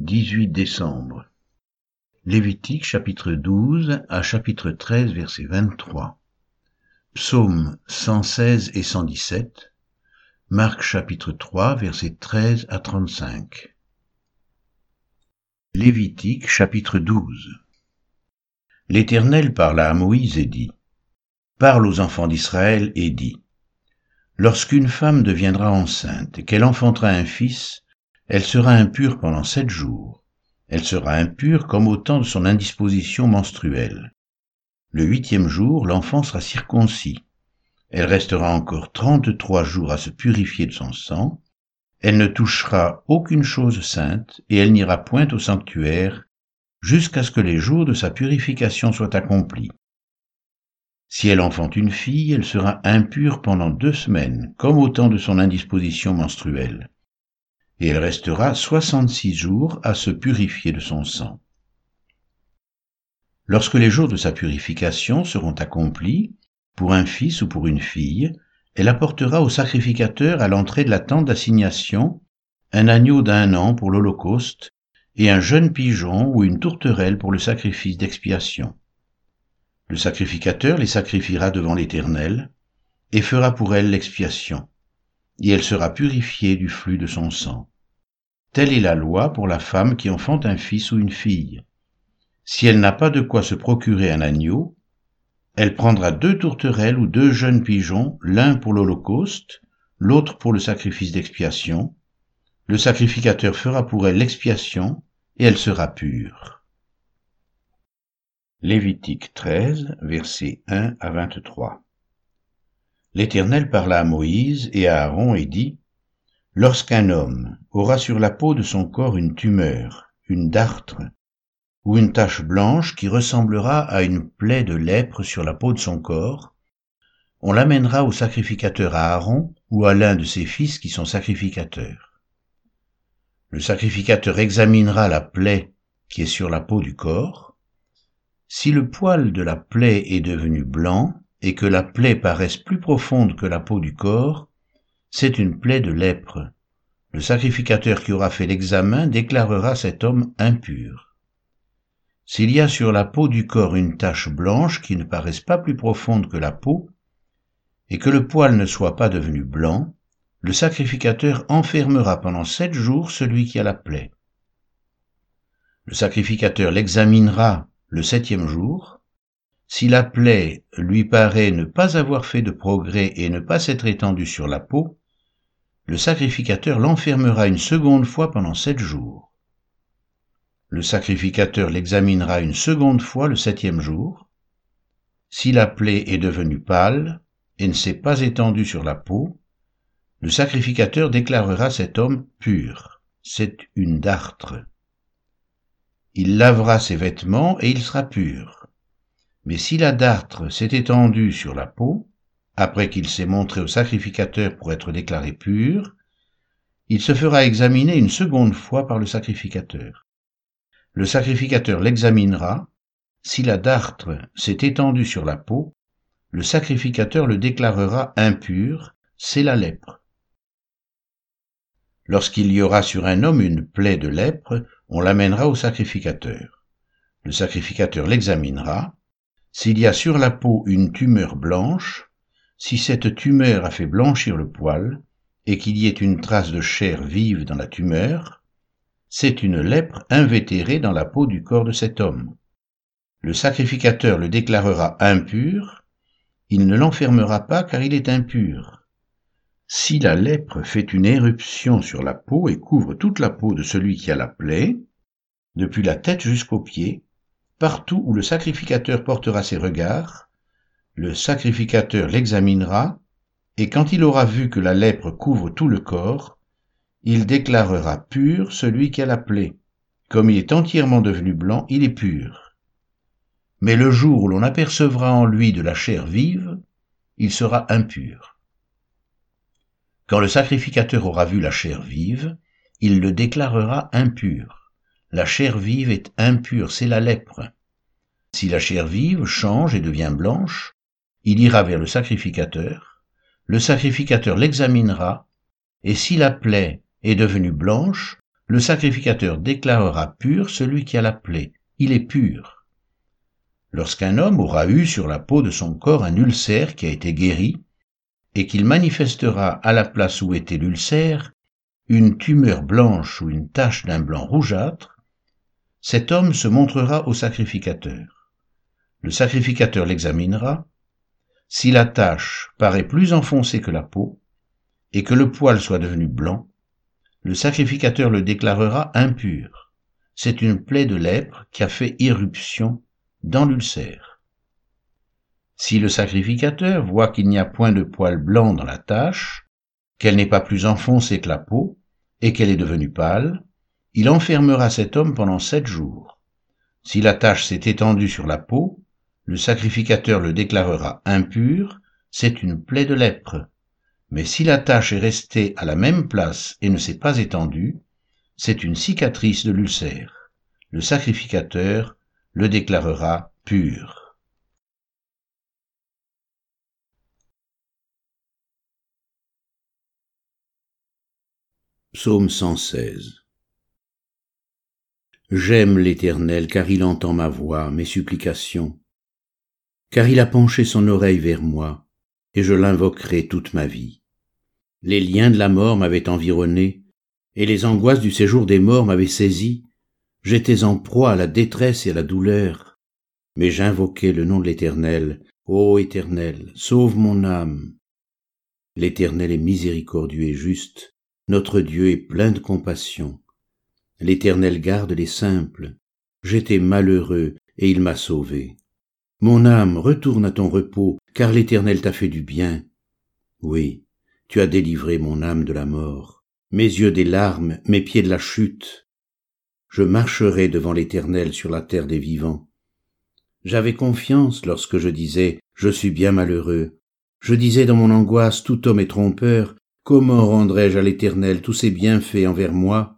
18 décembre. Lévitique chapitre 12 à chapitre 13 verset 23. Psaume 116 et 117. Marc chapitre 3 verset 13 à 35. Lévitique chapitre 12. L'Éternel parla à Moïse et dit, Parle aux enfants d'Israël et dit, Lorsqu'une femme deviendra enceinte et qu'elle enfantera un fils, elle sera impure pendant sept jours. Elle sera impure comme au temps de son indisposition menstruelle. Le huitième jour, l'enfant sera circoncis. Elle restera encore trente-trois jours à se purifier de son sang. Elle ne touchera aucune chose sainte et elle n'ira point au sanctuaire jusqu'à ce que les jours de sa purification soient accomplis. Si elle enfante une fille, elle sera impure pendant deux semaines, comme au temps de son indisposition menstruelle et elle restera soixante-six jours à se purifier de son sang. Lorsque les jours de sa purification seront accomplis, pour un fils ou pour une fille, elle apportera au sacrificateur à l'entrée de la tente d'assignation un agneau d'un an pour l'Holocauste et un jeune pigeon ou une tourterelle pour le sacrifice d'expiation. Le sacrificateur les sacrifiera devant l'Éternel et fera pour elle l'expiation et elle sera purifiée du flux de son sang. Telle est la loi pour la femme qui enfante un fils ou une fille. Si elle n'a pas de quoi se procurer un agneau, elle prendra deux tourterelles ou deux jeunes pigeons, l'un pour l'Holocauste, l'autre pour le sacrifice d'expiation. Le sacrificateur fera pour elle l'expiation, et elle sera pure. Lévitique 13, versets 1 à 23. L'Éternel parla à Moïse et à Aaron et dit, Lorsqu'un homme aura sur la peau de son corps une tumeur, une dartre, ou une tache blanche qui ressemblera à une plaie de lèpre sur la peau de son corps, on l'amènera au sacrificateur Aaron ou à l'un de ses fils qui sont sacrificateurs. Le sacrificateur examinera la plaie qui est sur la peau du corps. Si le poil de la plaie est devenu blanc, et que la plaie paraisse plus profonde que la peau du corps, c'est une plaie de lèpre. Le sacrificateur qui aura fait l'examen déclarera cet homme impur. S'il y a sur la peau du corps une tache blanche qui ne paraisse pas plus profonde que la peau, et que le poil ne soit pas devenu blanc, le sacrificateur enfermera pendant sept jours celui qui a la plaie. Le sacrificateur l'examinera le septième jour, si la plaie lui paraît ne pas avoir fait de progrès et ne pas s'être étendue sur la peau, le sacrificateur l'enfermera une seconde fois pendant sept jours. Le sacrificateur l'examinera une seconde fois le septième jour. Si la plaie est devenue pâle et ne s'est pas étendue sur la peau, le sacrificateur déclarera cet homme pur. C'est une dartre. Il lavera ses vêtements et il sera pur. Mais si la dartre s'est étendue sur la peau, après qu'il s'est montré au sacrificateur pour être déclaré pur, il se fera examiner une seconde fois par le sacrificateur. Le sacrificateur l'examinera. Si la dartre s'est étendue sur la peau, le sacrificateur le déclarera impur, c'est la lèpre. Lorsqu'il y aura sur un homme une plaie de lèpre, on l'amènera au sacrificateur. Le sacrificateur l'examinera. S'il y a sur la peau une tumeur blanche, si cette tumeur a fait blanchir le poil, et qu'il y ait une trace de chair vive dans la tumeur, c'est une lèpre invétérée dans la peau du corps de cet homme. Le sacrificateur le déclarera impur, il ne l'enfermera pas car il est impur. Si la lèpre fait une éruption sur la peau et couvre toute la peau de celui qui a la plaie, depuis la tête jusqu'aux pieds, Partout où le sacrificateur portera ses regards, le sacrificateur l'examinera, et quand il aura vu que la lèpre couvre tout le corps, il déclarera pur celui qui a. Comme il est entièrement devenu blanc, il est pur. Mais le jour où l'on apercevra en lui de la chair vive, il sera impur. Quand le sacrificateur aura vu la chair vive, il le déclarera impur. La chair vive est impure, c'est la lèpre. Si la chair vive change et devient blanche, il ira vers le sacrificateur, le sacrificateur l'examinera, et si la plaie est devenue blanche, le sacrificateur déclarera pur celui qui a la plaie. Il est pur. Lorsqu'un homme aura eu sur la peau de son corps un ulcère qui a été guéri, et qu'il manifestera à la place où était l'ulcère une tumeur blanche ou une tache d'un blanc rougeâtre, cet homme se montrera au sacrificateur. Le sacrificateur l'examinera. Si la tache paraît plus enfoncée que la peau, et que le poil soit devenu blanc, le sacrificateur le déclarera impur. C'est une plaie de lèpre qui a fait irruption dans l'ulcère. Si le sacrificateur voit qu'il n'y a point de poil blanc dans la tache, qu'elle n'est pas plus enfoncée que la peau, et qu'elle est devenue pâle, il enfermera cet homme pendant sept jours. Si la tache s'est étendue sur la peau, le sacrificateur le déclarera impur, c'est une plaie de lèpre. Mais si la tache est restée à la même place et ne s'est pas étendue, c'est une cicatrice de l'ulcère. Le sacrificateur le déclarera pur. Psaume 116 J'aime l'Éternel car il entend ma voix, mes supplications, car il a penché son oreille vers moi, et je l'invoquerai toute ma vie. Les liens de la mort m'avaient environné, et les angoisses du séjour des morts m'avaient saisi. J'étais en proie à la détresse et à la douleur, mais j'invoquais le nom de l'Éternel. Ô Éternel, sauve mon âme. L'Éternel est miséricordieux et juste, notre Dieu est plein de compassion. L'Éternel garde les simples. J'étais malheureux, et il m'a sauvé. Mon âme, retourne à ton repos, car l'Éternel t'a fait du bien. Oui, tu as délivré mon âme de la mort, mes yeux des larmes, mes pieds de la chute. Je marcherai devant l'Éternel sur la terre des vivants. J'avais confiance lorsque je disais, je suis bien malheureux. Je disais dans mon angoisse, tout homme est trompeur, Comment rendrai-je à l'Éternel tous ses bienfaits envers moi?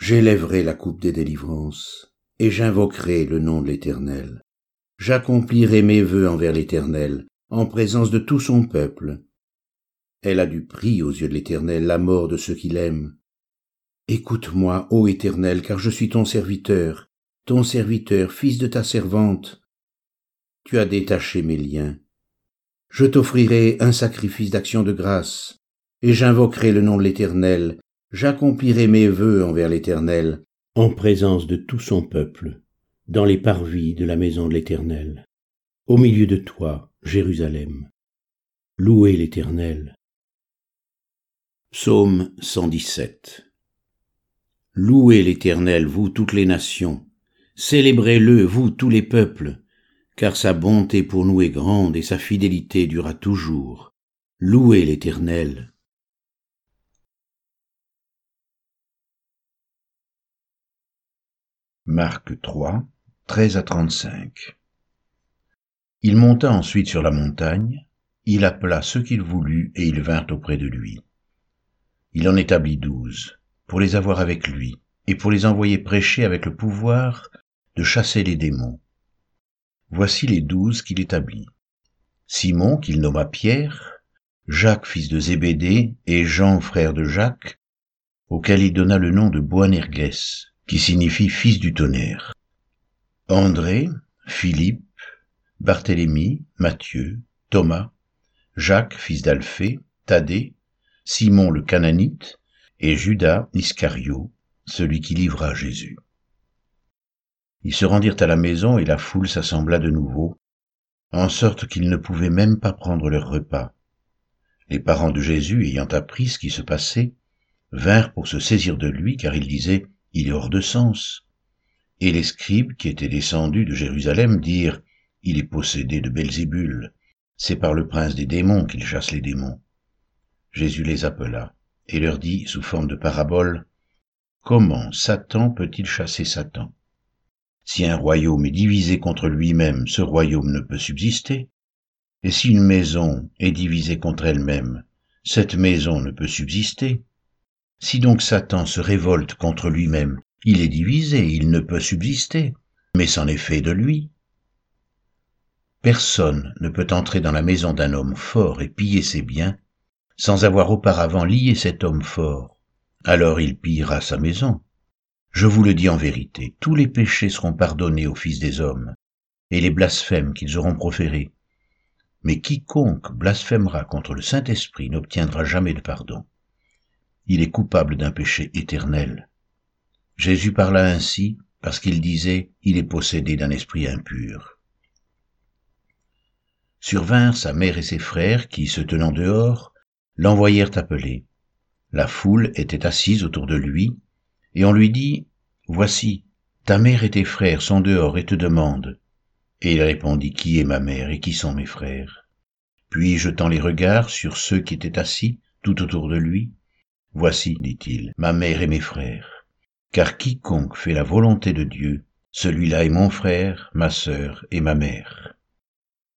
J'élèverai la coupe des délivrances, et j'invoquerai le nom de l'Éternel. J'accomplirai mes vœux envers l'Éternel, en présence de tout son peuple. Elle a du prix aux yeux de l'Éternel la mort de ceux qui l'aiment. Écoute-moi, ô Éternel, car je suis ton serviteur, ton serviteur, fils de ta servante. Tu as détaché mes liens, je t'offrirai un sacrifice d'action de grâce, et j'invoquerai le nom de l'Éternel, j'accomplirai mes vœux envers l'Éternel, en présence de tout son peuple, dans les parvis de la maison de l'Éternel, au milieu de toi, Jérusalem. Louez l'Éternel. Psaume 117 Louez l'Éternel, vous toutes les nations, célébrez-le, vous tous les peuples, car sa bonté pour nous est grande et sa fidélité dura toujours. Louez l'Éternel. Marc 3, 13 à 35 Il monta ensuite sur la montagne, il appela ceux qu'il voulut et ils vinrent auprès de lui. Il en établit douze, pour les avoir avec lui, et pour les envoyer prêcher avec le pouvoir de chasser les démons. Voici les douze qu'il établit. Simon, qu'il nomma Pierre, Jacques, fils de Zébédée, et Jean, frère de Jacques, auquel il donna le nom de Boanerges, qui signifie fils du tonnerre. André, Philippe, Barthélemy, Matthieu, Thomas, Jacques, fils d'Alphée, Thaddée, Simon le Cananite, et Judas Iscario, celui qui livra Jésus. Ils se rendirent à la maison et la foule s'assembla de nouveau, en sorte qu'ils ne pouvaient même pas prendre leur repas. Les parents de Jésus, ayant appris ce qui se passait, vinrent pour se saisir de lui, car ils disaient, Il est hors de sens. Et les scribes, qui étaient descendus de Jérusalem, dirent, Il est possédé de Belzébul, c'est par le prince des démons qu'il chasse les démons. Jésus les appela, et leur dit, sous forme de parabole, Comment Satan peut-il chasser Satan? Si un royaume est divisé contre lui-même, ce royaume ne peut subsister. Et si une maison est divisée contre elle-même, cette maison ne peut subsister. Si donc Satan se révolte contre lui-même, il est divisé, il ne peut subsister, mais c'en est fait de lui. Personne ne peut entrer dans la maison d'un homme fort et piller ses biens sans avoir auparavant lié cet homme fort, alors il pillera sa maison. Je vous le dis en vérité, tous les péchés seront pardonnés aux fils des hommes, et les blasphèmes qu'ils auront proférés. Mais quiconque blasphémera contre le Saint-Esprit n'obtiendra jamais de pardon. Il est coupable d'un péché éternel. Jésus parla ainsi parce qu'il disait, il est possédé d'un esprit impur. Survinrent sa mère et ses frères qui, se tenant dehors, l'envoyèrent appeler. La foule était assise autour de lui, et on lui dit, Voici, ta mère et tes frères sont dehors et te demandent. Et il répondit, Qui est ma mère et qui sont mes frères? Puis, jetant les regards sur ceux qui étaient assis tout autour de lui, Voici, dit-il, ma mère et mes frères. Car quiconque fait la volonté de Dieu, celui-là est mon frère, ma sœur et ma mère.